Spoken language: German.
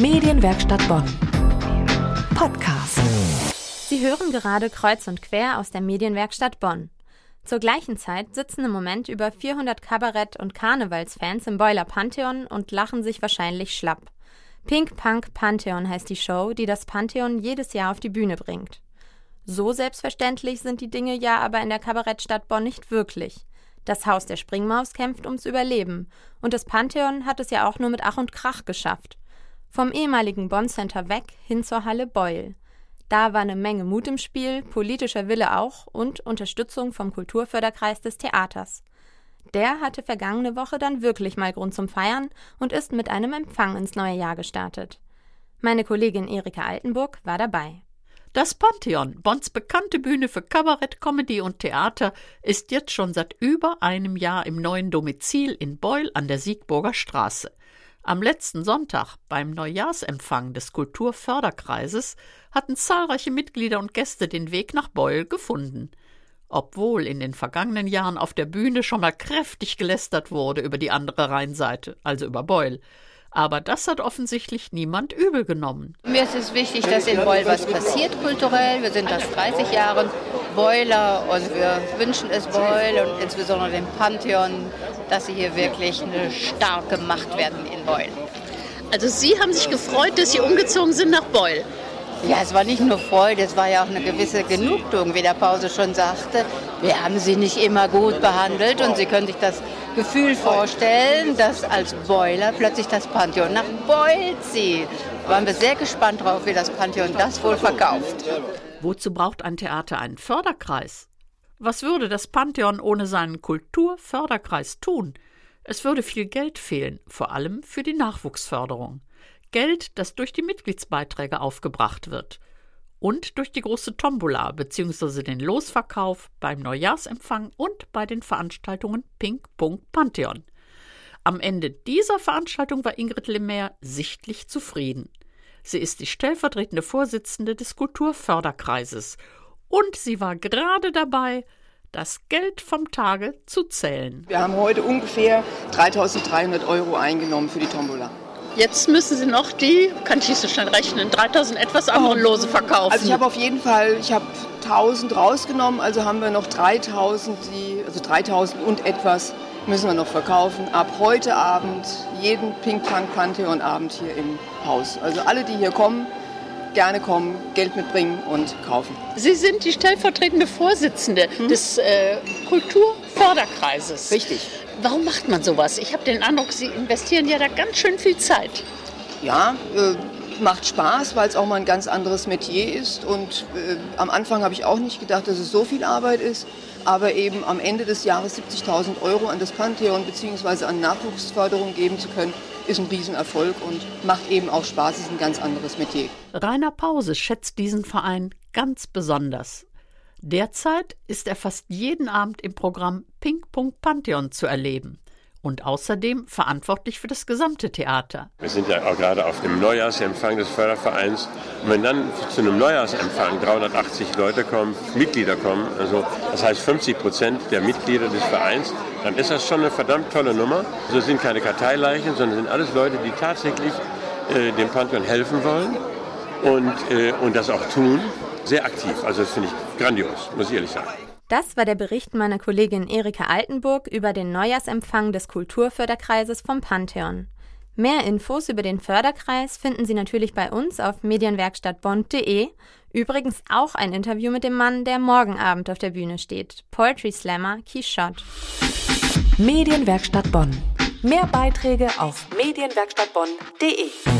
Medienwerkstatt Bonn. Podcast. Sie hören gerade Kreuz und Quer aus der Medienwerkstatt Bonn. Zur gleichen Zeit sitzen im Moment über 400 Kabarett- und Karnevalsfans im Boiler Pantheon und lachen sich wahrscheinlich schlapp. Pink Punk Pantheon heißt die Show, die das Pantheon jedes Jahr auf die Bühne bringt. So selbstverständlich sind die Dinge ja aber in der Kabarettstadt Bonn nicht wirklich. Das Haus der Springmaus kämpft ums Überleben und das Pantheon hat es ja auch nur mit Ach und Krach geschafft. Vom ehemaligen Bonn Center weg hin zur Halle Beul. Da war eine Menge Mut im Spiel, politischer Wille auch und Unterstützung vom Kulturförderkreis des Theaters. Der hatte vergangene Woche dann wirklich mal Grund zum Feiern und ist mit einem Empfang ins neue Jahr gestartet. Meine Kollegin Erika Altenburg war dabei. Das Pantheon, Bonns bekannte Bühne für Kabarett, Comedy und Theater, ist jetzt schon seit über einem Jahr im neuen Domizil in Beul an der Siegburger Straße. Am letzten Sonntag beim Neujahrsempfang des Kulturförderkreises hatten zahlreiche Mitglieder und Gäste den Weg nach Beul gefunden. Obwohl in den vergangenen Jahren auf der Bühne schon mal kräftig gelästert wurde über die andere Rheinseite, also über Beul, aber das hat offensichtlich niemand übel genommen. Mir ist es wichtig, dass in Beul was passiert kulturell. Wir sind das 30 Jahre Beuler und wir wünschen es Beul und insbesondere dem Pantheon, dass sie hier wirklich eine starke Macht werden in Beul. Also Sie haben sich gefreut, dass Sie umgezogen sind nach Beul. Ja, es war nicht nur Freude, es war ja auch eine gewisse Genugtuung, wie der Pause schon sagte. Wir haben sie nicht immer gut behandelt und Sie können sich das Gefühl vorstellen, dass als Boiler plötzlich das Pantheon nach Beul zieht. Waren wir sehr gespannt drauf, wie das Pantheon das wohl verkauft. Wozu braucht ein Theater einen Förderkreis? Was würde das Pantheon ohne seinen Kulturförderkreis tun? Es würde viel Geld fehlen, vor allem für die Nachwuchsförderung. Geld, das durch die Mitgliedsbeiträge aufgebracht wird und durch die große Tombola bzw. den Losverkauf beim Neujahrsempfang und bei den Veranstaltungen Pink Punk Pantheon. Am Ende dieser Veranstaltung war Ingrid Lemaire sichtlich zufrieden. Sie ist die stellvertretende Vorsitzende des Kulturförderkreises und sie war gerade dabei, das Geld vom Tage zu zählen. Wir haben heute ungefähr 3300 Euro eingenommen für die Tombola. Jetzt müssen Sie noch die, kann ich nicht so schnell rechnen, 3000 etwas andere Lose verkaufen. Also ich habe auf jeden Fall, ich habe 1000 rausgenommen, also haben wir noch 3000, die, also 3000 und etwas müssen wir noch verkaufen. Ab heute Abend, jeden Pink Punk Pantheon Abend hier im Haus. Also alle, die hier kommen, gerne kommen, Geld mitbringen und kaufen. Sie sind die stellvertretende Vorsitzende hm? des äh, Kulturförderkreises. Richtig. Warum macht man sowas? Ich habe den Eindruck, Sie investieren ja da ganz schön viel Zeit. Ja, äh, macht Spaß, weil es auch mal ein ganz anderes Metier ist. Und äh, am Anfang habe ich auch nicht gedacht, dass es so viel Arbeit ist. Aber eben am Ende des Jahres 70.000 Euro an das Pantheon bzw. an Nachwuchsförderung geben zu können, ist ein Riesenerfolg und macht eben auch Spaß, ist ein ganz anderes Metier. Rainer Pause schätzt diesen Verein ganz besonders. Derzeit ist er fast jeden Abend im Programm Pink Punk Pantheon zu erleben und außerdem verantwortlich für das gesamte Theater. Wir sind ja auch gerade auf dem Neujahrsempfang des Fördervereins. Und wenn dann zu einem Neujahrsempfang 380 Leute kommen, Mitglieder kommen, also das heißt 50 Prozent der Mitglieder des Vereins, dann ist das schon eine verdammt tolle Nummer. Also es sind keine Karteileichen, sondern sind alles Leute, die tatsächlich äh, dem Pantheon helfen wollen und, äh, und das auch tun. Sehr aktiv. Also das finde ich grandios, muss ich ehrlich sagen. Das war der Bericht meiner Kollegin Erika Altenburg über den Neujahrsempfang des Kulturförderkreises vom Pantheon. Mehr Infos über den Förderkreis finden Sie natürlich bei uns auf medienwerkstattbond.de. Übrigens auch ein Interview mit dem Mann, der morgen Abend auf der Bühne steht, Poetry Slammer Quichotte. Medienwerkstatt Bonn. Mehr Beiträge auf medienwerkstattbonn.de.